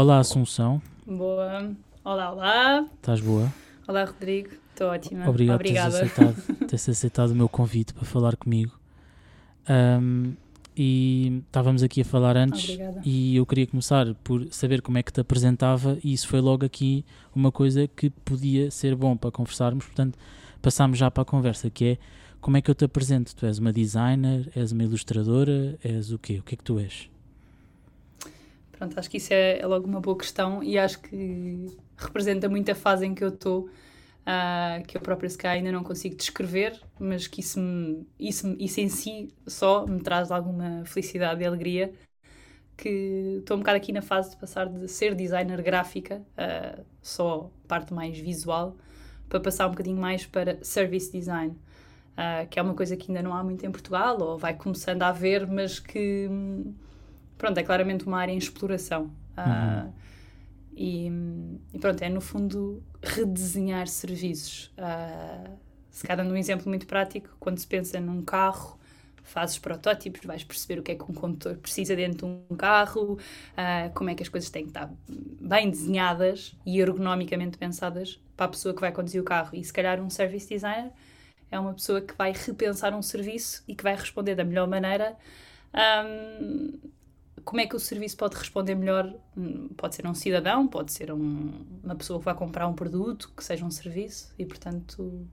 Olá, Assunção. Boa. Olá, olá. Estás boa? Olá, Rodrigo. Estou ótima. Obrigado por teres aceitado, teres aceitado o meu convite para falar comigo. Ahm, e estávamos aqui a falar antes Obrigada. e eu queria começar por saber como é que te apresentava e isso foi logo aqui uma coisa que podia ser bom para conversarmos, portanto passámos já para a conversa, que é como é que eu te apresento? Tu és uma designer, és uma ilustradora, és o quê? O que é que tu és? Pronto, acho que isso é, é logo uma boa questão e acho que representa muito a fase em que eu estou, ah, que eu própria se ainda não consigo descrever, mas que isso, me- isso, isso em si só me traz alguma felicidade e alegria. Que estou um bocado aqui na fase de passar de ser designer gráfica, ah, só parte mais visual, para passar um bocadinho mais para service design. ah, que é uma coisa que ainda não há muito em Portugal, ou vai começando a haver, mas que hum, pronto, é claramente uma área em exploração. Ah, e, e pronto, é no fundo redesenhar serviços. Ah, se calhar dando um exemplo muito prático, quando se pensa num carro, fazes protótipos, vais perceber o que é que um condutor precisa dentro de um carro, ah, como é que as coisas têm que estar bem desenhadas e ergonomicamente pensadas para a pessoa que vai conduzir o carro. E se calhar um service designer é uma pessoa que vai repensar um serviço e que vai responder da melhor maneira. ahm, como é que o serviço pode responder melhor? Hum, Pode ser um cidadão, pode ser um- uma pessoa que vai comprar um produto, que seja um serviço, e portanto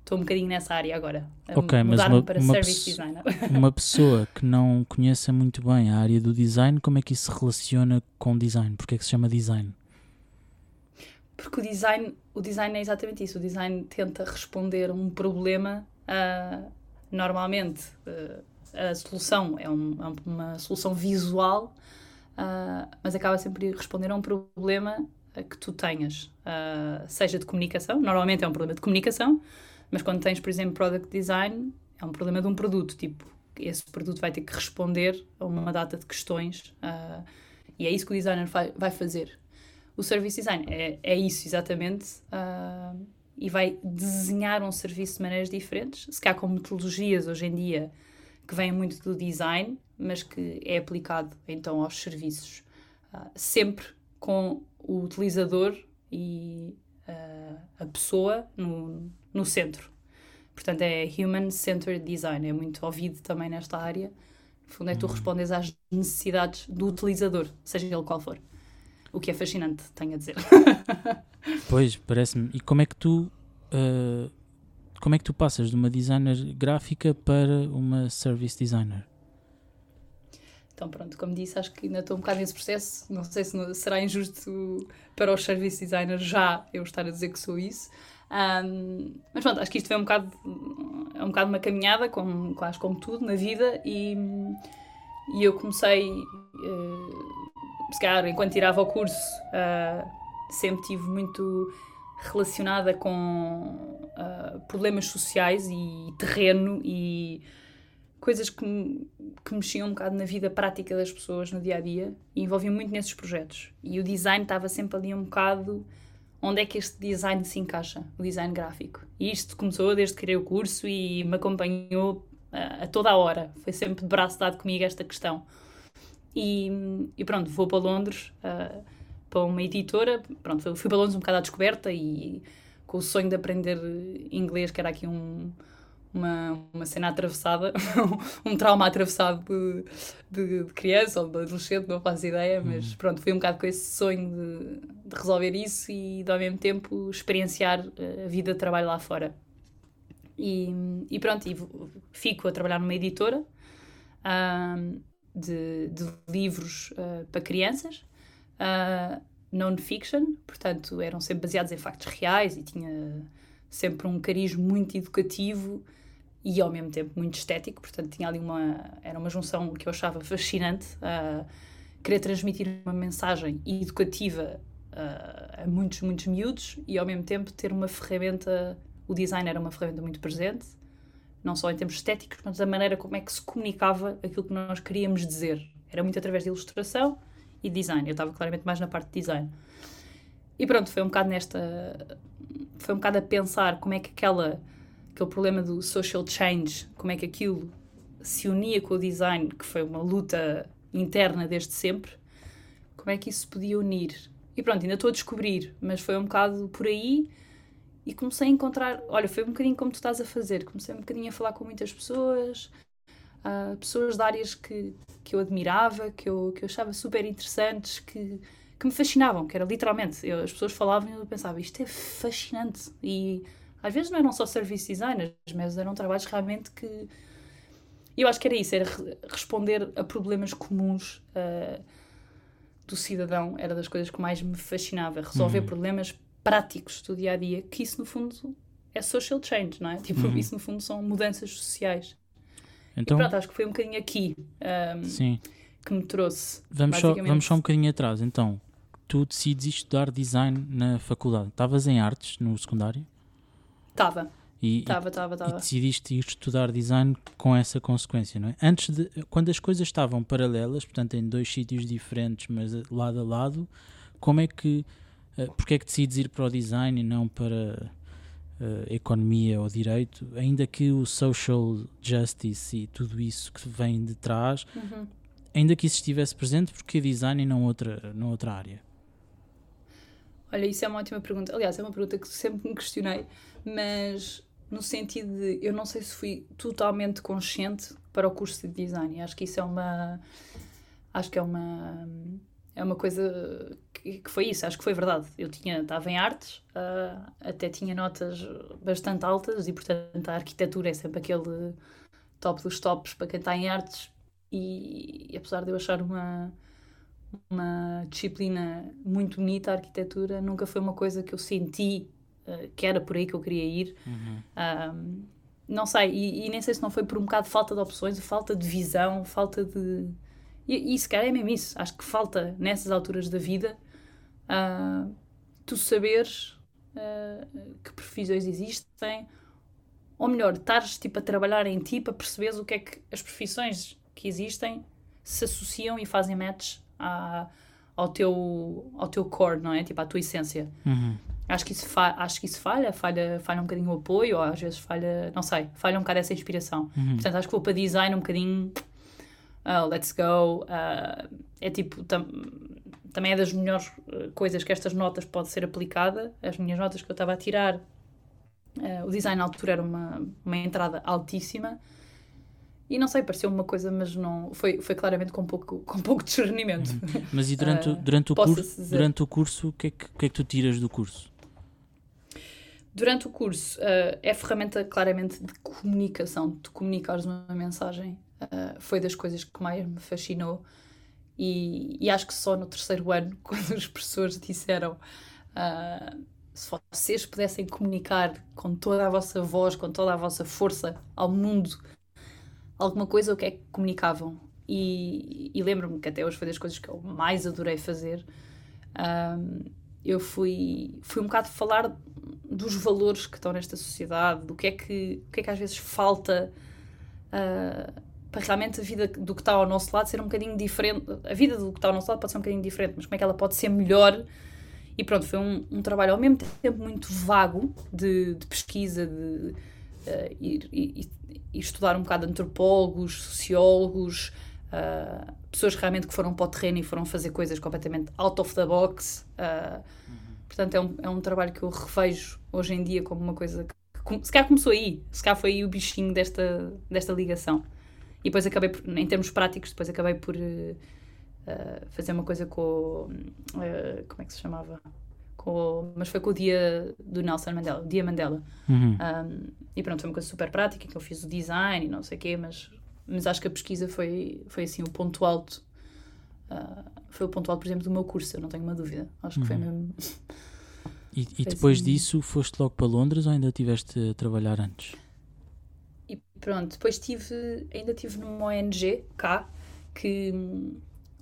estou um bocadinho nessa área agora. Ok, mas uma- para uma service designer. Uma pessoa que não conheça muito bem a área do design, como é que isso se relaciona com design? Porque é que se chama design? Porque o design, o design é exatamente isso. O design tenta responder a um problema. ah, normalmente, ah, a solução é um- é uma solução visual, ah, mas acaba sempre por responder a um problema que tu tenhas, ah, seja de comunicação. Normalmente é um problema de comunicação, mas quando tens, por exemplo, product design, é um problema de um produto. Tipo, esse produto vai ter que responder a uma data de questões, ah, e é isso que o designer vai, fazer o service design é, é isso exatamente e vai desenhar um serviço de maneiras diferentes se calhar com metodologias hoje em dia que vêm muito do design mas que é aplicado então aos serviços. Ah, sempre com o utilizador e ah, a pessoa no, no centro. Portanto é human centered design é muito ouvido também nesta área. No fundo é tu respondes às necessidades do utilizador seja ele qual for. O que é fascinante, tenho a dizer. Pois, parece-me. E como é que tu ah, como é que tu passas de uma designer gráfica para uma service designer? Então, pronto, como disse, acho que ainda estou um bocado nesse processo. Não sei se não- será injusto para os service designers já eu estar a dizer que sou isso. Ahm, mas pronto, acho que isto foi um bocado, é um bocado uma caminhada, como, quase como tudo na vida, e, e eu comecei, eh, se calhar, enquanto tirava o curso, ah, sempre tive muito relacionada com ah, problemas sociais e terreno e coisas que, que mexiam um bocado na vida prática das pessoas no dia a dia e muito nesses projetos. E o design estava sempre ali um bocado onde é que este design se encaixa, o design gráfico. E isto começou desde que criei o curso e me acompanhou ah, a toda a hora. Foi sempre de braço dado comigo esta questão. E, e pronto, vou para Londres, ah, para uma editora. Pronto, fui- para Londres um bocado à descoberta e com o sonho de aprender inglês, que era aqui um, uma, uma cena atravessada, um trauma atravessado de, de, de criança ou de adolescente, não faço ideia, mas pronto, fui um bocado com esse sonho de, de resolver isso e de, ao mesmo tempo experienciar eh, a vida de trabalho lá fora. E, e pronto, e fico a trabalhar numa editora ahm, de, de livros ah, para crianças, ah, non-fiction, portanto eram sempre baseados em factos reais e tinha sempre um cariz muito educativo e ao mesmo tempo muito estético, portanto tinha ali uma era uma junção que eu achava fascinante, ah, querer transmitir uma mensagem educativa ah, a muitos, muitos miúdos e ao mesmo tempo ter uma ferramenta, o design era uma ferramenta muito presente, não só em termos estéticos, mas da maneira como é que se comunicava aquilo que nós queríamos dizer. Era muito através de ilustração e design. Eu estava claramente mais na parte de design. E pronto, foi um bocado nesta. Foi um bocado a pensar como é que aquela, aquele problema do social change, como é que aquilo se unia com o design, que foi uma luta interna desde sempre, como é que isso se podia unir. E pronto, ainda estou a descobrir, mas foi um bocado por aí e comecei a encontrar. Olha, foi um bocadinho como tu estás a fazer. Comecei um bocadinho a falar com muitas pessoas, uh, pessoas de áreas que, que eu admirava, que eu, que eu achava super interessantes, que, que me fascinavam, que era literalmente. Eu, as pessoas falavam e eu pensava, isto é fascinante. E às vezes não eram só service designers, mas eram trabalhos realmente que. Eu acho que era isso, era responder a problemas comuns. Uh, do cidadão era das coisas que mais me fascinava. Resolver uhum. problemas práticos do dia a dia, que isso no fundo é social change, não é? Tipo, uhum. isso no fundo são mudanças sociais. Então, e pronto, acho que foi um bocadinho aqui um, que me trouxe. Vamos só, vamos só um bocadinho atrás. Então, tu decides estudar design na faculdade. Estavas em artes no secundário? Estava. Estava, estava, estava. E decidiste ir estudar design com essa consequência, não é? Antes de, quando as coisas estavam paralelas, portanto em dois sítios diferentes, mas lado a lado, como é que, uh, porque é que decides ir para o design e não para uh, economia ou direito, ainda que o social justice e tudo isso que vem de trás, uhum. ainda que isso estivesse presente, porque design e não outra, não outra área? Olha, isso é uma ótima pergunta. Aliás, é uma pergunta que sempre me questionei, mas no sentido de eu não sei se fui totalmente consciente para o curso de design. Acho que isso é uma acho que é uma é uma coisa que, que foi isso, acho que foi verdade. Eu tinha estava em artes, uh, até tinha notas bastante altas e portanto a arquitetura é sempre aquele top dos tops para quem está em artes e, e apesar de eu achar uma uma disciplina muito bonita a arquitetura, nunca foi uma coisa que eu senti eh, que era por aí que eu queria ir. Uhum. Um, não sei, e, e, nem sei se não foi por um bocado de falta de opções, falta de visão, falta de. E, e se calhar é mesmo isso. Acho que falta, nessas alturas da vida, uh, tu saberes uh, que profissões existem, ou melhor, estares tipo, a trabalhar em ti para perceberes o que é que as profissões que existem se associam e fazem match à, ao, teu, ao teu core, não é? Tipo, à tua essência. Uhum. Acho que isso, acho que isso falha, falha, falha um bocadinho o apoio, ou às vezes falha, não sei, falha um bocado essa inspiração. Uhum. Portanto, acho que vou para design um bocadinho, uh, let's go. Uh, é tipo, tam também é das melhores uh, coisas que estas notas pode ser aplicada. As minhas notas que eu estava a tirar, uh, o design na altura era uma, uma entrada altíssima. E não sei, pareceu uma coisa, mas não foi, foi claramente com pouco, com pouco discernimento. Uhum. Mas e durante, durante, o curso, durante o curso, o que, é que, que, é que tu tiras do curso? Durante o curso, uh, é ferramenta claramente de comunicação, de comunicares uma mensagem. Uh, foi das coisas que mais me fascinou. E, e, acho que só no terceiro ano, quando os professores disseram uh, se vocês pudessem comunicar com toda a vossa voz, com toda a vossa força ao mundo alguma coisa, o que é que comunicavam. E, e lembro-me que até hoje foi das coisas que eu mais adorei fazer. eu fui, fui um bocado falar dos valores que estão nesta sociedade, do que é que, o que, é que às vezes falta uh, para realmente a vida do que está ao nosso lado ser um bocadinho diferente. A vida do que está ao nosso lado pode ser um bocadinho diferente, mas como é que ela pode ser melhor? E pronto, foi um, um trabalho ao mesmo tempo muito vago de, de pesquisa, de uh, ir, ir, ir, estudar um bocado antropólogos, sociólogos, uh, pessoas realmente que foram para o terreno e foram fazer coisas completamente out of the box. Uh, Portanto, é um, é um trabalho que eu revejo hoje em dia como uma coisa que se calhar começou aí, se calhar foi aí o bichinho desta, desta ligação. E depois acabei, por, em termos práticos, depois acabei por uh, fazer uma coisa com. Uh, como é que se chamava? Com, mas foi com o dia do Nelson Mandela, o dia Mandela. Uhum. Um, e pronto, foi uma coisa super prática, que eu fiz o design e não sei o quê, mas, mas acho que a pesquisa foi, foi assim o ponto alto Uh, foi o ponto alto, por exemplo, do meu curso, eu não tenho uma dúvida. Acho que foi uhum. mesmo. E, e depois assim... disso foste logo para Londres ou ainda estiveste a trabalhar antes? Pronto, depois tive, ainda tive numa ONG cá, que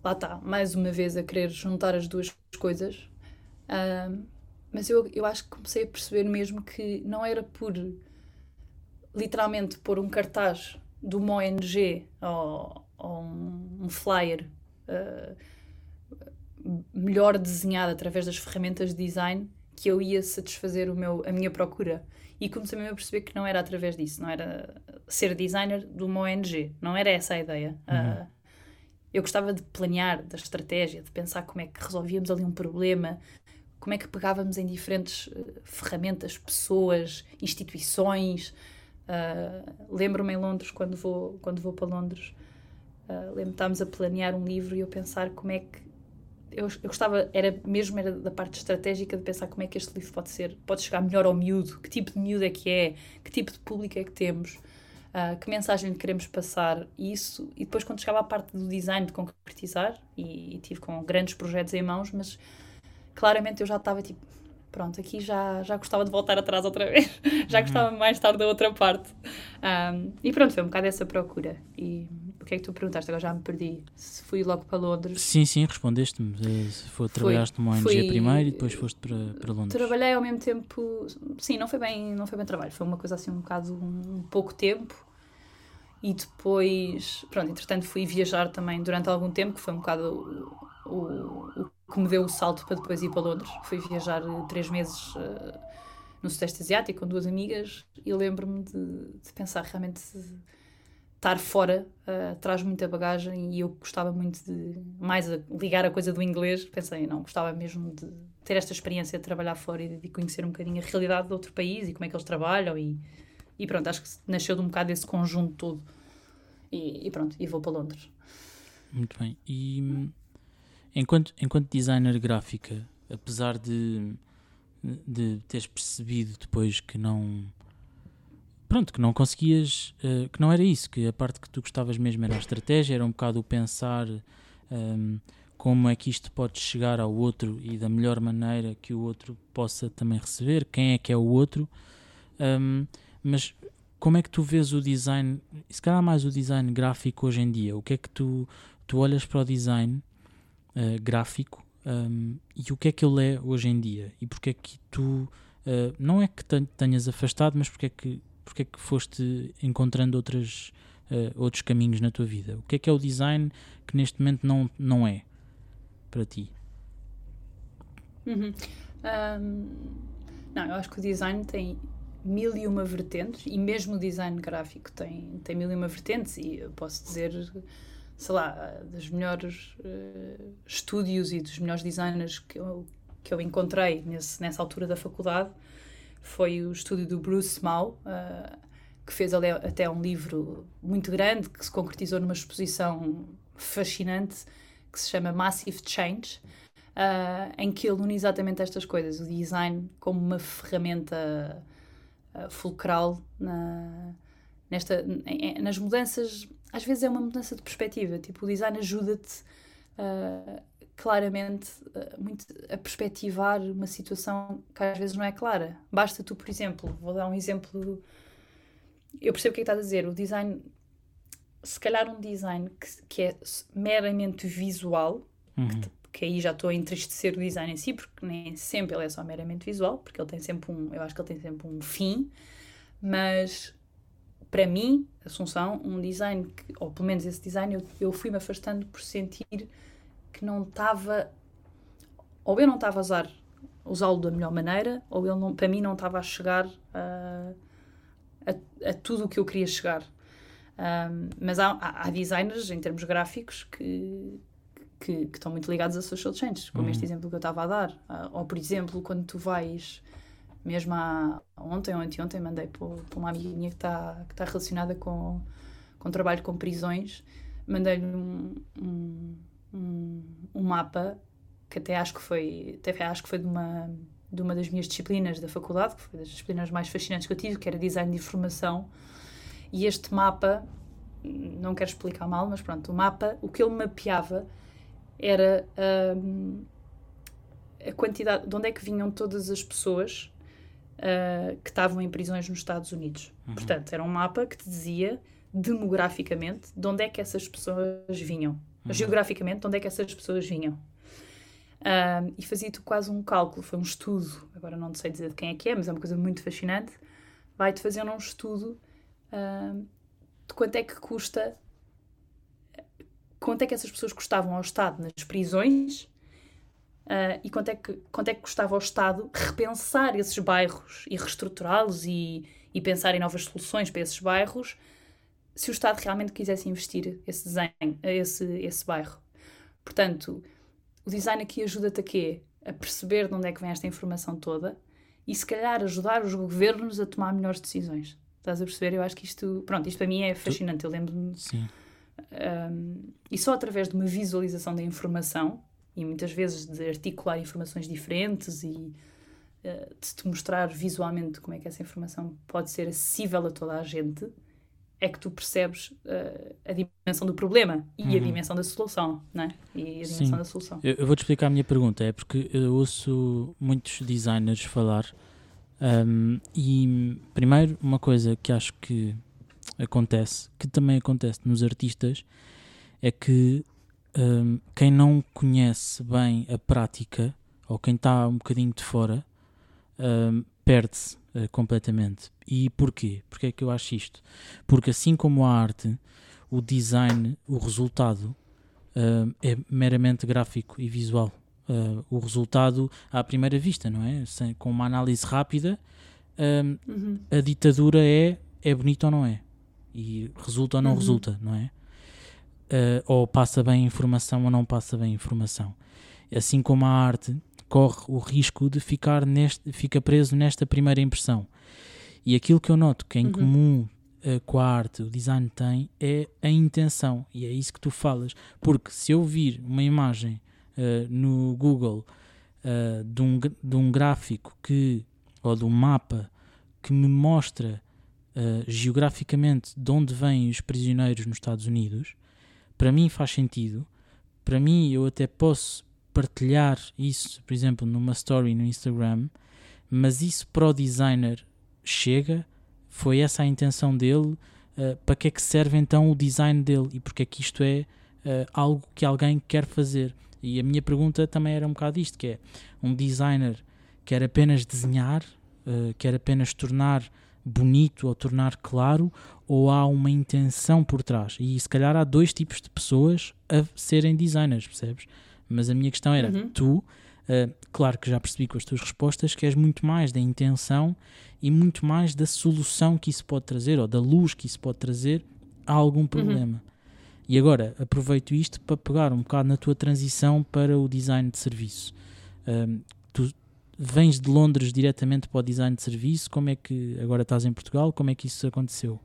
lá está, mais uma vez a querer juntar as duas coisas. Mas eu, eu acho que comecei a perceber mesmo que não era por literalmente pôr um cartaz de uma ONG ou, ou um, um flyer uh, melhor desenhada através das ferramentas de design que eu ia satisfazer o meu, a minha procura. E comecei mesmo a perceber que não era através disso, não era ser designer de uma ONG, não era essa a ideia. Uhum. Uh, eu gostava de planear, da estratégia, de pensar como é que resolvíamos ali um problema, como é que pegávamos em diferentes uh, ferramentas, pessoas, instituições. Uh, lembro-me em Londres, quando vou, quando vou para Londres, uh, lembro-me estávamos a planear um livro e eu pensar como é que eu, eu gostava, era mesmo era da parte estratégica de pensar como é que este livro pode ser, pode chegar melhor ao miúdo, que tipo de miúdo é que é, que tipo de público é que temos, uh, que mensagem lhe queremos passar, isso, e depois quando chegava à parte do design de concretizar, e, e tive com grandes projetos em mãos, mas claramente eu já estava tipo, pronto, aqui já, já gostava de voltar atrás outra vez, já uhum. gostava mais tarde da outra parte. Um, e pronto, foi um bocado essa procura. E o que é que tu perguntaste? Agora já me perdi. Se fui logo para Londres. Sim, sim, respondeste-me. Eh, trabalhaste numa ONG fui, primeiro e depois foste para, para Londres. Trabalhei ao mesmo tempo. Sim, não foi bem, não foi bem trabalho. Foi uma coisa assim, um bocado, um, um pouco tempo. E depois, pronto, entretanto fui viajar também durante algum tempo, que foi um bocado o, o, o que me deu o salto para depois ir para Londres. Fui viajar eh, três meses uh, no Sudeste Asiático com duas amigas e lembro-me de, de, pensar realmente estar fora uh, traz muita bagagem e eu gostava muito de mais a ligar a coisa do inglês. Pensei, não, gostava mesmo de ter esta experiência de trabalhar fora e de conhecer um bocadinho a realidade de outro país e como é que eles trabalham e, e pronto, acho que nasceu de um bocado desse conjunto todo. E, e pronto, e vou para Londres. Muito bem. E Enquanto, enquanto designer gráfica, apesar de, de teres percebido depois que não. Pronto, que não conseguias. Uh, que não era isso, que a parte que tu gostavas mesmo era a estratégia, era um bocado o pensar um, ehm, como é que isto pode chegar ao outro e da melhor maneira que o outro possa também receber, quem é que é o outro. Um, ehm, mas como é que tu vês o design, se calhar mais o design gráfico hoje em dia? O que é que tu, tu olhas para o design uh, gráfico um, e o que é que ele é hoje em dia e porque é que tu uh, não é que tenhas afastado, mas porque é que, porque é que foste encontrando outras, uh, outros caminhos na tua vida? O que é que é o design que neste momento não, não é para ti? Uhum. Um, não, eu acho que o design tem mil e uma vertentes e mesmo o design gráfico tem, tem mil e uma vertentes e eu posso dizer sei lá, dos melhores uh, estúdios e dos melhores designers que eu, que eu encontrei nesse, nessa altura da faculdade foi o estúdio do Bruce Mau, uh, que fez ali até um livro muito grande que se concretizou numa exposição fascinante que se chama Massive Change, uh, em que ele une exatamente estas coisas, o design como uma ferramenta fulcral na, nesta, nas mudanças às vezes é uma mudança de perspectiva. Tipo, o design ajuda-te uh, claramente uh, muito a perspectivar uma situação que às vezes não é clara. Basta tu, por exemplo, vou dar um exemplo. Eu percebo o que é que estás a dizer. O design, se calhar, um design que, que é meramente visual, uhum. que, que aí já estou a entristecer o design em si, porque nem sempre ele é só meramente visual, porque ele tem sempre um, eu acho que ele tem sempre um fim, mas para mim, Assunção, um design, que, ou pelo menos esse design, eu, eu fui-me afastando por sentir que não estava, ou eu não estava a usar, usá-lo da melhor maneira, ou ele não, para mim não estava a chegar a, a, a tudo o que eu queria chegar. Um, mas há, há, designers, em termos gráficos, que, que, que, estão muito ligados a social change, como uhum. este exemplo que eu estava a dar. Uh, ou, por exemplo, quando tu vais mesmo há, ontem ou anteontem mandei para, uma amiga minha que está que tá relacionada com, com trabalho com prisões, mandei-lhe um, um, um, um, mapa que até acho que foi até acho que foi de uma de uma das minhas disciplinas da faculdade, que foi das disciplinas mais fascinantes que eu tive, que era design de informação. E este mapa, não quero explicar mal, mas pronto, o mapa, o que ele mapeava era um, a quantidade, de onde é que vinham todas as pessoas uh, que estavam em prisões nos Estados Unidos. Uhum. Portanto, era um mapa que te dizia demograficamente de onde é que essas pessoas vinham. Uhum. Geograficamente, de onde é que essas pessoas vinham. E fazia-te quase um cálculo, foi um estudo, agora não sei dizer de quem é que é, mas é uma coisa muito fascinante. Vai-te fazer um estudo de quanto é que custa, quanto é que essas pessoas custavam ao Estado nas prisões Uh, e quanto é, que, quanto é que custava ao Estado repensar esses bairros e reestruturá-los e, e pensar em novas soluções para esses bairros se o Estado realmente quisesse investir esse desenho, esse, esse bairro. Portanto, o design aqui ajuda-te a quê? A perceber de onde é que vem esta informação toda e se calhar ajudar os governos a tomar melhores decisões. Estás a perceber? Eu acho que isto, pronto, isto para mim é fascinante. Eu lembro-me. Sim. Um, e só através de uma visualização da informação, e muitas vezes de articular informações diferentes e uh, de te mostrar visualmente como é que essa informação pode ser acessível a toda a gente, é que tu percebes uh, a dimensão do problema e uhum. a dimensão da solução, não é? E a dimensão Sim. da solução. Eu, eu vou-te explicar a minha pergunta, é porque eu ouço muitos designers falar um, e, primeiro, uma coisa que acho que acontece, que também acontece nos artistas, é que um, quem não conhece bem a prática, ou quem está um bocadinho de fora, um, perde-se uh, completamente. E porquê? Porque é que eu acho isto? Porque assim como a arte, o design, o resultado uh, é meramente gráfico e visual. Uh, o resultado à primeira vista, não é? Sem, com uma análise rápida, uhum. a ditadura é é bonito ou não é? E resulta ou não uhum. resulta, não é? Uh, ou passa bem a informação ou não passa bem a informação. Assim como a arte corre o risco de ficar neste, fica preso nesta primeira impressão. E aquilo que eu noto que é em uhum. comum uh, com a arte o design tem é a intenção. E é isso que tu falas. Porque se eu vir uma imagem uh, no Google uh, de, um, de um gráfico que, ou de um mapa que me mostra geograficamente de onde vêm os prisioneiros nos Estados Unidos, para mim faz sentido. Para mim, eu até posso partilhar isso, por exemplo, numa story no Instagram, mas isso para o designer chega, foi essa a intenção dele, uh, para que é que serve então o design dele e porque é que isto é uh, algo que alguém quer fazer. E a minha pergunta também era um bocado isto, que é, um designer quer apenas desenhar, uh, quer apenas tornar bonito ou tornar claro, ou há uma intenção por trás? E se calhar há dois tipos de pessoas a serem designers, percebes? Mas a minha questão era, uhum. tu, uh, claro que já percebi com as tuas respostas, que és muito mais da intenção e muito mais da solução que isso pode trazer, ou da luz que isso pode trazer a algum uhum. problema. Uhum. E agora, aproveito isto para pegar um bocado na tua transição para o design de serviço. Um, tu vens de Londres diretamente para o design de serviço, como é que agora estás em Portugal, como é que isso aconteceu?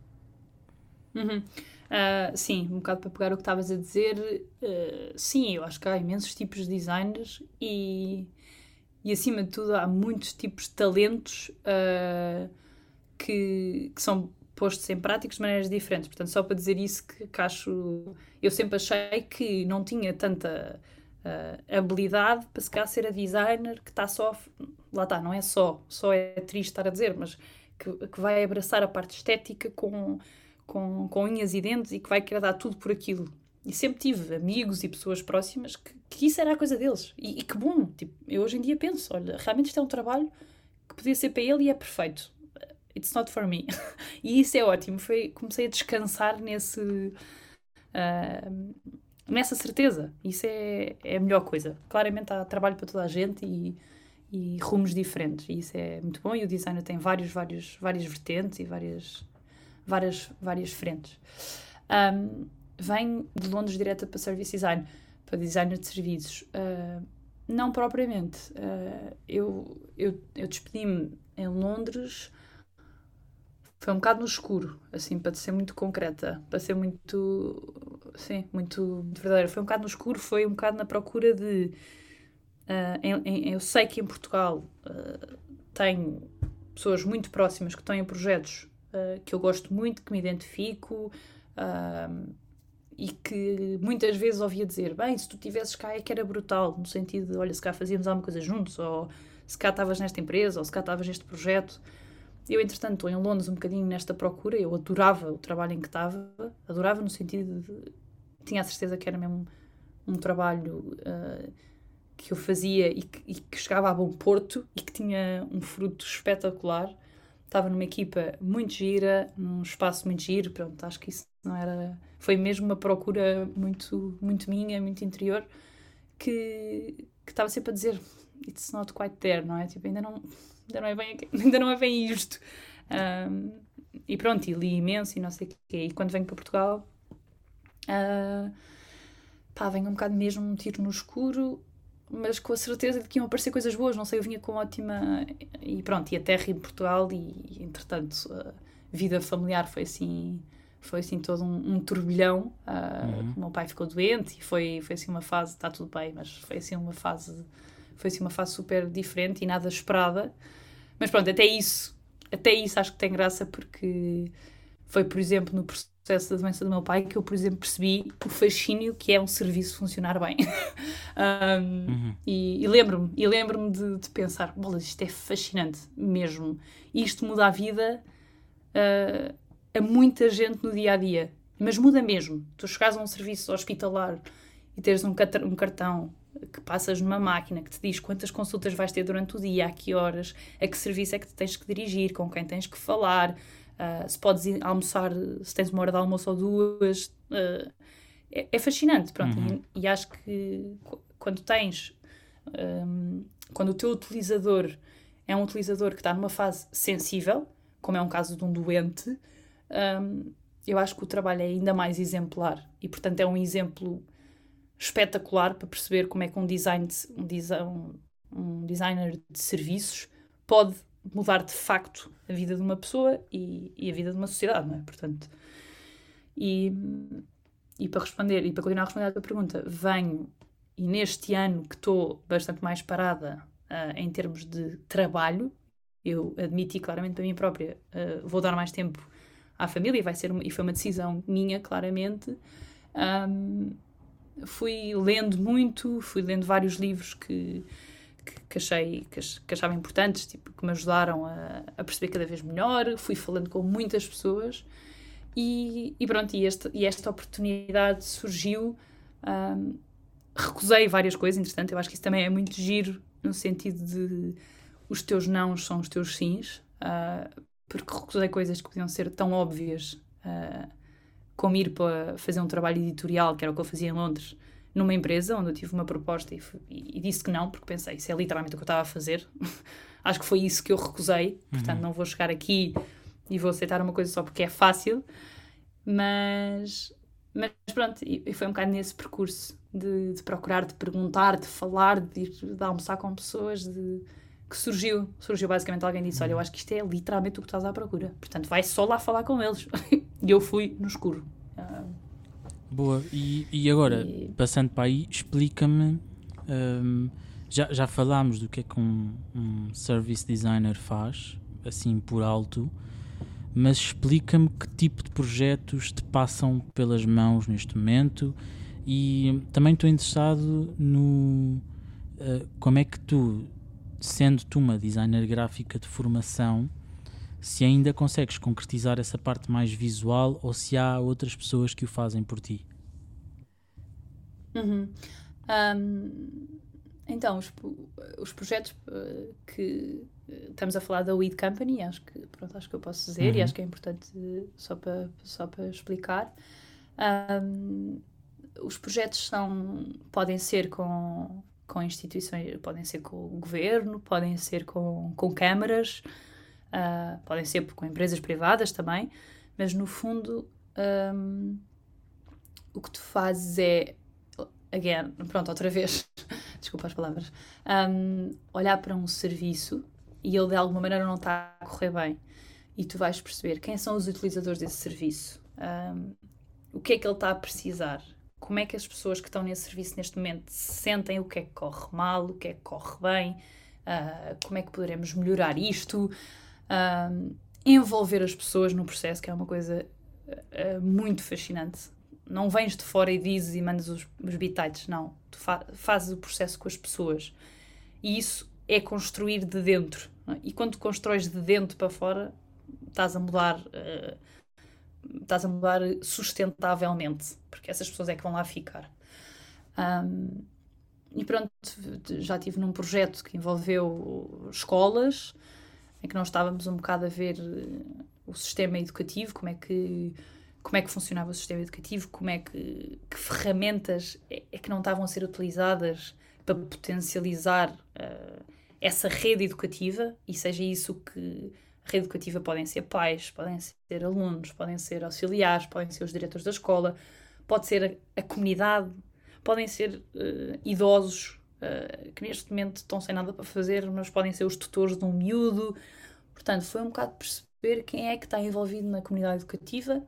Uhum. Uh, sim, um bocado para pegar o que estavas a dizer, uh, sim, eu acho que há imensos tipos de designers e e acima de tudo há muitos tipos de talentos uh, que, que, são postos em práticas de maneiras diferentes. Portanto, só para dizer isso que, que acho. Eu sempre achei que não tinha tanta uh, habilidade para se calhar ser a designer que está só. Lá está, não é só, só é triste estar a dizer, mas que, que vai abraçar a parte estética com, com, com unhas e dentes e que vai querer dar tudo por aquilo. E sempre tive amigos e pessoas próximas que, que isso era a coisa deles. E, e, que bom. Tipo, eu hoje em dia penso: olha, realmente isto é um trabalho que podia ser para ele e é perfeito. It's not for me. e isso é ótimo. Foi, comecei a descansar nesse. Uh, nessa certeza. Isso é, é a melhor coisa. Claramente há trabalho para toda a gente e, e rumos diferentes. E isso é muito bom. E o designer tem vários, vários, várias vertentes e várias, várias, várias frentes. Um, vem de Londres direto para Service Design, para designer de serviços. Uh, não propriamente. Uh, eu eu, eu despedi-me em Londres, foi um bocado no escuro, assim, para ser muito concreta, para ser muito, sim, muito, verdadeira. Foi um bocado no escuro, foi um bocado na procura de. Uh, em, em, eu sei que em Portugal tenho pessoas muito próximas que estão em projetos que eu gosto muito, que me identifico. Uh, e que muitas vezes ouvia dizer: bem, se tu tivesses cá é que era brutal, no sentido de, olha, se cá fazíamos alguma coisa juntos, ou se cá estavas nesta empresa, ou se cá estavas neste projeto. Eu, entretanto, estou em Londres um bocadinho nesta procura, eu adorava o trabalho em que estava, adorava no sentido de. tinha a certeza que era mesmo um trabalho uh, que eu fazia e que, e que chegava a bom porto e que tinha um fruto espetacular estava numa equipa muito gira, num espaço muito giro, pronto, acho que isso não era. Foi mesmo uma procura muito, muito minha, muito interior, que, que estava sempre a dizer it's not quite there, não é? Tipo, ainda não, ainda não, é, bem, ainda não é bem isto. Um, e pronto, e li imenso e não sei o quê. E quando venho para Portugal, uh, pá, venho um bocado mesmo um tiro no escuro, mas com a certeza de que iam aparecer coisas boas. Não sei, eu vinha com ótima. E pronto, e a terra em Portugal, e entretanto, a vida familiar foi assim. Foi assim todo um, um turbilhão. Uh, uhum. O meu pai ficou doente e foi, foi assim uma fase. Está tudo bem, mas foi assim uma fase. Foi assim uma fase super diferente e nada esperada. Mas pronto, até isso. Até isso acho que tem graça porque foi, por exemplo, no processo processo da doença do meu pai que eu, por exemplo, percebi o fascínio que é um serviço funcionar bem. um, uhum. E, e lembro-me e lembro de, de, pensar, bolas, isto é fascinante mesmo. Isto muda a vida uh, a muita gente no dia a dia. Mas muda mesmo. Tu chegares a um serviço hospitalar e teres um, um cartão que passas numa máquina que te diz quantas consultas vais ter durante o dia, a que horas, a que serviço é que te tens que dirigir, com quem tens que falar, Uh, se podes ir almoçar, se tens uma hora de almoço ou duas. Uh, é, é, fascinante, pronto. Uhum. E, e, acho que quando tens. Um, quando o teu utilizador é um utilizador que está numa fase sensível, como é um caso de um doente, um, eu acho que o trabalho é ainda mais exemplar. E, portanto, é um exemplo espetacular para perceber como é que um, design, um, design, um designer de serviços pode mudar de facto a vida de uma pessoa e, e a vida de uma sociedade, não é? Portanto, e, e para responder, e para continuar a responder à tua pergunta, venho e neste ano que estou bastante mais parada uh, em termos de trabalho, eu admiti claramente para mim própria, uh, vou dar mais tempo à família, vai ser uma, e foi uma decisão minha, claramente. Um, fui lendo muito, fui lendo vários livros que, que, achei que, que, achava importantes, tipo, que me ajudaram a, a, perceber cada vez melhor. Fui falando com muitas pessoas e, e pronto, e, este, e esta oportunidade surgiu. Um, recusei várias coisas, entretanto, eu acho que isso também é muito giro no sentido de os teus nãos são os teus sims, uh, porque recusei coisas que podiam ser tão óbvias uh, como ir para fazer um trabalho editorial, que era o que eu fazia em Londres, numa empresa onde eu tive uma proposta e, e, disse que não, porque pensei, isso é literalmente o que eu estava a fazer. Acho que foi isso que eu recusei. Portanto, uhum. não vou chegar aqui e vou aceitar uma coisa só porque é fácil. Mas, mas pronto, e, e foi um bocado nesse percurso de, de, procurar, de perguntar, de falar, de, ir, de almoçar com pessoas, de, que surgiu. Surgiu basicamente alguém disse: Olha, eu acho que isto é literalmente o que estás à procura. Portanto, vai só lá falar com eles. e eu fui no escuro. Uh, Boa, e, e agora, e... passando para aí, explica-me. Um, já, já falámos do que é que um, um service designer faz, assim por alto, mas explica-me que tipo de projetos te passam pelas mãos neste momento e também estou interessado no uh, como é que tu, sendo tu uma designer gráfica de formação, se ainda consegues concretizar essa parte mais visual ou se há outras pessoas que o fazem por ti. Uhum. Um, então, os, os projetos uh, que uh, estamos a falar da Weed Company, acho que, pronto, acho que eu posso dizer uhum. e acho que é importante uh, só para só para explicar. Um, os projetos são, podem ser com, com instituições, podem ser com o governo, podem ser com, com câmaras, Uh, podem ser com empresas privadas também, mas no fundo um, o que tu fazes é again, pronto, outra vez, desculpa as palavras, um, olhar para um serviço e ele de alguma maneira não está a correr bem. E tu vais perceber quem são os utilizadores desse serviço, um, o que é que ele está a precisar, como é que as pessoas que estão nesse serviço neste momento sentem, o que é que corre mal, o que é que corre bem, uh, como é que poderemos melhorar isto envolver as pessoas no processo, que é uma coisa uh, muito fascinante. Não vens de fora e dizes e mandas os, os bitites, não. Tu fa fazes o processo com as pessoas. E isso é construir de dentro. É? E quando constróis de dentro para fora, estás a mudar. Uh, estás a mudar sustentavelmente, porque essas pessoas é que vão lá ficar. Um, e pronto, já tive num projeto que envolveu escolas, em que nós estávamos um bocado a ver eh, o sistema educativo, como é que como é que funcionava o sistema educativo, como é que, que ferramentas é, é que não estavam a ser utilizadas para potencializar uh, essa rede educativa e seja isso que rede educativa podem ser pais, podem ser alunos, podem ser auxiliares, podem ser os diretores da escola, pode ser a, a comunidade, podem ser uh, idosos uh, que neste momento estão sem nada para fazer, mas podem ser os tutores de um miúdo. Portanto, foi um bocado perceber quem é que está envolvido na comunidade educativa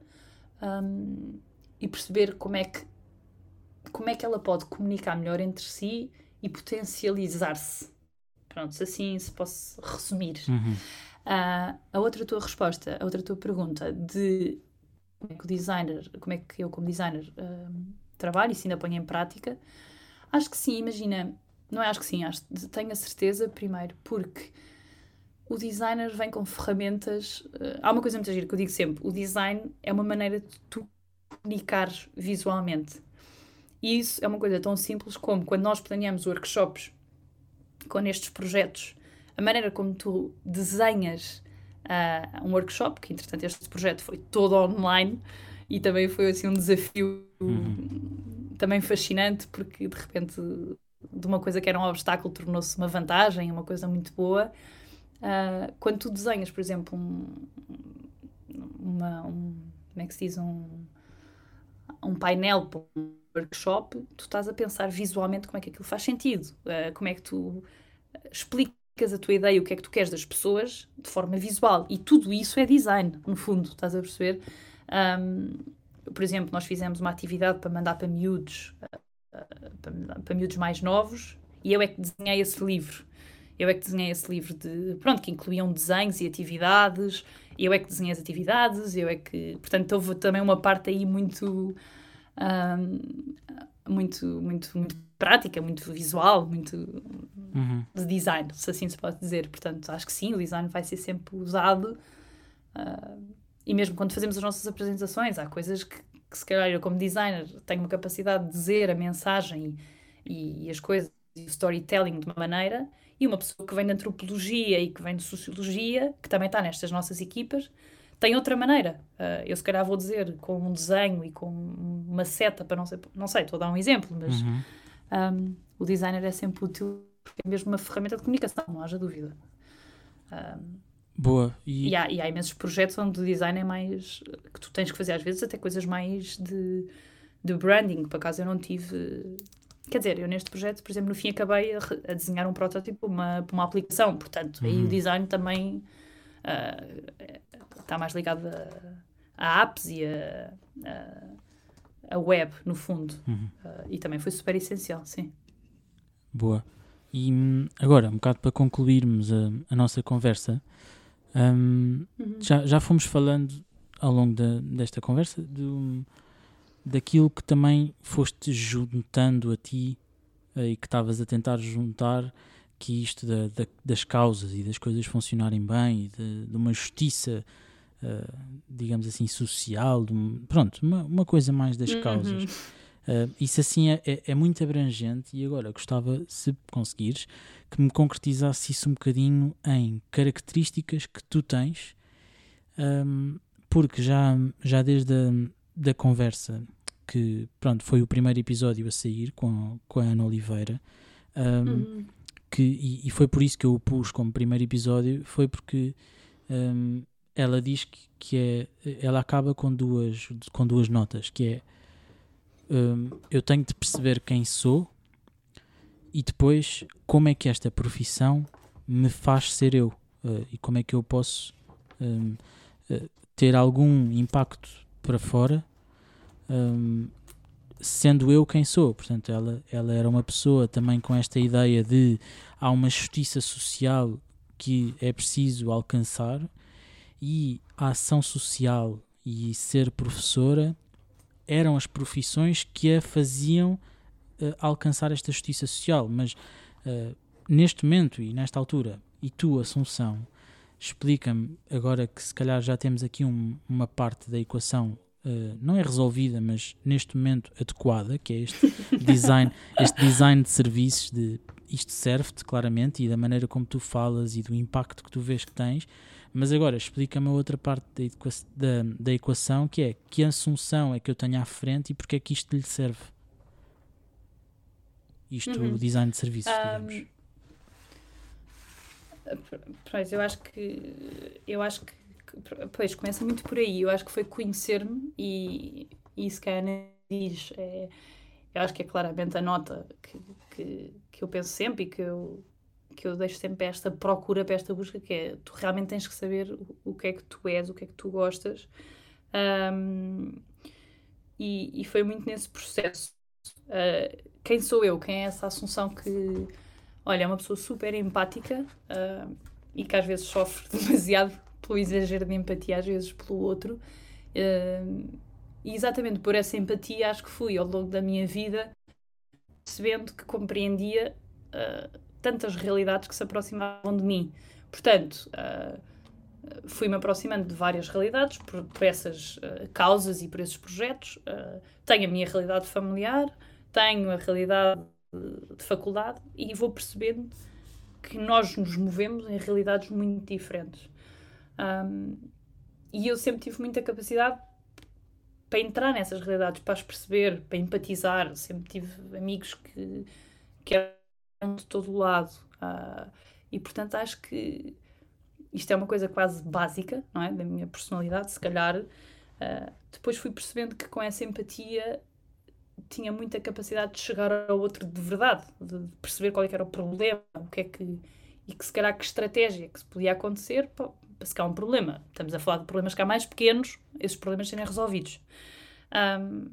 um, e perceber como é que como é que ela pode comunicar melhor entre si e potencializar-se. Pronto, se assim se posso resumir. Uhum. Uh, a outra tua resposta, a outra tua pergunta de como é que o designer, como é que eu como designer uh, trabalho e se ainda ponho em prática, acho que sim, imagina, não é acho que sim, acho, tenho a certeza, primeiro, porque o designer vem com ferramentas. Uh, há uma coisa muito gira que eu digo sempre: o design é uma maneira de tu comunicar visualmente. E isso é uma coisa tão simples como quando nós planeamos workshops com estes projetos a maneira como tu desenhas uh, um workshop, que entretanto este projeto foi todo online e também foi assim um desafio uhum. Também fascinante, porque de repente de uma coisa que era um obstáculo tornou-se uma vantagem, uma coisa muito boa. Uh, quando tu desenhas, por exemplo, um, uma, um, como é que se diz, um, um painel para um workshop, tu estás a pensar visualmente como é que aquilo faz sentido, uh, como é que tu explicas a tua ideia, o que é que tu queres das pessoas, de forma visual. E tudo isso é design, no fundo, estás a perceber? Um, por exemplo, nós fizemos uma atividade para mandar para miúdos, uh, para, para miúdos mais novos, e eu é que desenhei esse livro. Eu é que desenhei esse livro de, pronto, que incluíam desenhos e atividades, eu é que desenhei as atividades, eu é que, portanto, houve também uma parte aí muito, um, muito, muito, muito prática, muito visual, muito uhum. de design, se assim se pode dizer. Portanto, acho que sim, o design vai ser sempre usado. Uh, e mesmo quando fazemos as nossas apresentações, há coisas que, que, se calhar eu, como designer, tenho uma capacidade de dizer a mensagem e, e as coisas, e o storytelling de uma maneira, e uma pessoa que vem de antropologia e que vem de sociologia, que também está nestas nossas equipas, tem outra maneira. Uh, eu se calhar vou dizer com um desenho e com uma seta para não sei, não sei, estou a dar um exemplo, mas uhum. um, o designer é sempre útil porque é mesmo uma ferramenta de comunicação, não haja dúvida. Um, Boa. E... E, há, e há imensos projetos onde o design é mais. que tu tens que fazer às vezes até coisas mais de, de branding. Por acaso eu não tive. Quer dizer, eu neste projeto, por exemplo, no fim acabei a, a desenhar um protótipo para uma, uma aplicação. Portanto, uhum. aí o uhum. design também uh, está mais ligado a, a apps e a, a, a, web, no fundo. Uhum. Uh, e também foi super essencial, sim. Boa. E hum, agora, um bocado para concluirmos a, a nossa conversa, um, uhum. já, já fomos falando ao longo da, desta conversa do, daquilo que também foste juntando a ti uh, e que estavas a tentar juntar, que isto da, da, das causas e das coisas funcionarem bem e de, de uma justiça uh, digamos assim, social, um, pronto, uma, uma, coisa mais das uhum. causas. Uh, isso assim é, é, é, muito abrangente e agora gostava, se conseguires, que me concretizasse isso um bocadinho em características que tu tens, um, porque já, já desde a da conversa que pronto, foi o primeiro episódio a sair com, com a Ana Oliveira, um, uhum. que, e, e, foi por isso que eu o pus como primeiro episódio, foi porque um, ela diz que, que é ela acaba com duas com duas notas que é um, eu tenho de perceber quem sou e depois como é que esta profissão me faz ser eu uh, e como é que eu posso um, uh, ter algum impacto para fora um, sendo eu quem sou. Portanto ela ela era uma pessoa também com esta ideia de há uma justiça social que é preciso alcançar e a ação social e ser professora eram as profissões que a faziam uh, alcançar esta justiça social. Mas uh, neste momento e nesta altura, e tu, Assunção, explica-me, agora que se calhar já temos aqui um, uma parte da equação Uh, não é resolvida, mas neste momento adequada, que é este design, este design de serviços, de isto serve-te claramente e da maneira como tu falas e do impacto que tu vês que tens, mas agora explica-me a outra parte da, da, da, equação que é que assunção é que eu tenho à frente e porque é que isto lhe serve? Isto, uhum. o design de serviços, um, digamos. Pois, eu acho que. Eu acho que. Pois, começa muito por aí. Eu acho que foi conhecer-me e, e isso que a Ana diz. É, eu acho que é claramente a nota que, que, que eu penso sempre e que eu, que eu deixo sempre esta procura, para esta busca, que é tu realmente tens que saber o, o que é que tu és, o que é que tu gostas. Um, e, e, foi muito nesse processo. Uh, quem sou eu? Quem é essa Assunção que, olha, é uma pessoa super empática uh, e que às vezes sofre demasiado pelo exagero de empatia, às vezes pelo outro. Uh, e exatamente por essa empatia, acho que fui ao longo da minha vida percebendo que compreendia uh, tantas realidades que se aproximavam de mim. Portanto, uh, fui-me aproximando de várias realidades por, por essas uh, causas e por esses projetos. tenho a minha realidade familiar, tenho a realidade de faculdade e vou percebendo que nós nos movemos em realidades muito diferentes. Um, e eu sempre tive muita capacidade para entrar nessas realidades, para as perceber, para empatizar. Sempre tive amigos que, que eram de todo lado. Uh, e portanto acho que isto é uma coisa quase básica, não é? Da minha personalidade, se calhar. Uh, depois fui percebendo que com essa empatia tinha muita capacidade de chegar ao outro de verdade, de perceber qual é era o problema, o que é que. e que se calhar que estratégia que se podia acontecer para, se cá um problema. Estamos a falar de problemas cá mais pequenos, esses problemas serem resolvidos. Um,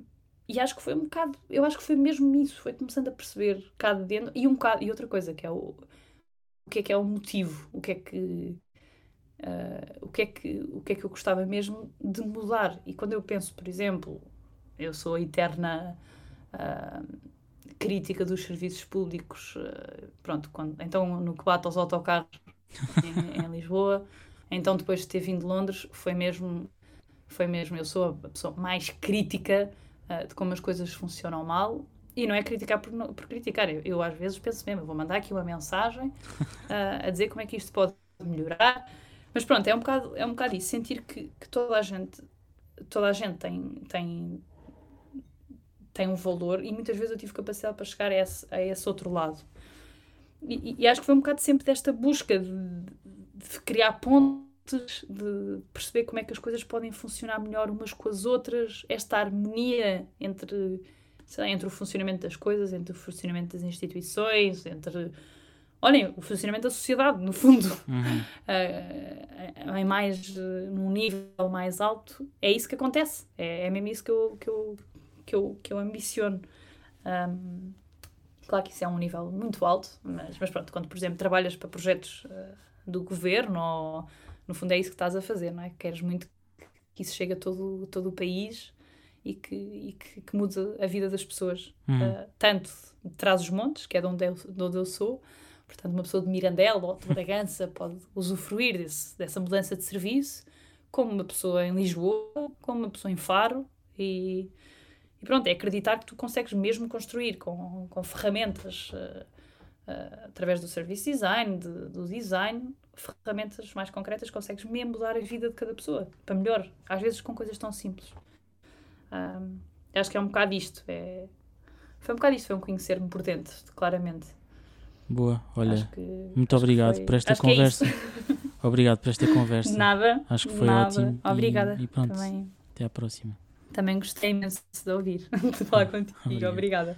e acho que foi um bocado, eu acho que foi mesmo isso, foi começando a perceber cá de dentro, e um bocado, e outra coisa, que é o, o que é que é o motivo, o que é que, uh, o que é que, o que é que eu gostava mesmo de mudar. E quando eu penso, por exemplo, eu sou a eterna uh, crítica dos serviços públicos, uh, pronto, quando, então no que bate aos autocarros em, em Lisboa, então, depois de ter vindo de Londres, foi mesmo, foi mesmo, eu sou a pessoa mais crítica uh, de como as coisas funcionam mal. E não é criticar por, por criticar. Eu, eu, às vezes penso mesmo, vou mandar aqui uma mensagem uh, a dizer como é que isto pode melhorar. Mas pronto, é um bocado, é um bocado isso. Sentir que, que toda a gente, toda a gente tem, tem, tem um valor e muitas vezes eu tive capacidade para chegar a esse, a esse outro lado. E, e, acho que foi um bocado sempre desta busca de, de criar de perceber como é que as coisas podem funcionar melhor umas com as outras, esta harmonia entre, lá, entre o funcionamento das coisas, entre o funcionamento das instituições, entre olhem, o funcionamento da sociedade, no fundo, uhum. uh, em mais, uh, num nível mais alto, é isso que acontece. É, é mesmo isso que eu, que eu, que eu, que eu ambiciono. Um, claro que isso é um nível muito alto, mas, mas pronto, quando, por exemplo, trabalhas para projetos uh, do governo, ou, no fundo é isso que estás a fazer, não é? Queres muito que isso chegue a todo, todo o país e que, e que, que mude a vida das pessoas. Uhum. Uh, tanto de trás os montes, que é de onde eu, de onde eu sou, portanto, uma pessoa de Mirandela ou de Bragança pode usufruir desse, dessa mudança de serviço, como uma pessoa em Lisboa, como uma pessoa em Faro, e, e pronto, é acreditar que tu consegues mesmo construir com, com ferramentas. Uh, uh, através do service design, de, do design, ferramentas mais concretas, consegues mesmo mudar a vida de cada pessoa para melhor, às vezes com coisas tão simples. Um, acho que é um bocado isto. É... Foi um bocado isto, foi um conhecer-me por dentro, claramente. Boa, olha, que, muito obrigado foi... por esta acho é conversa. É obrigado por esta conversa. Nada. Acho que foi nada. ótimo. Obrigada. E, e pronto, também. até à próxima. Também gostei imenso de ouvir, de falar contigo. Obrigada.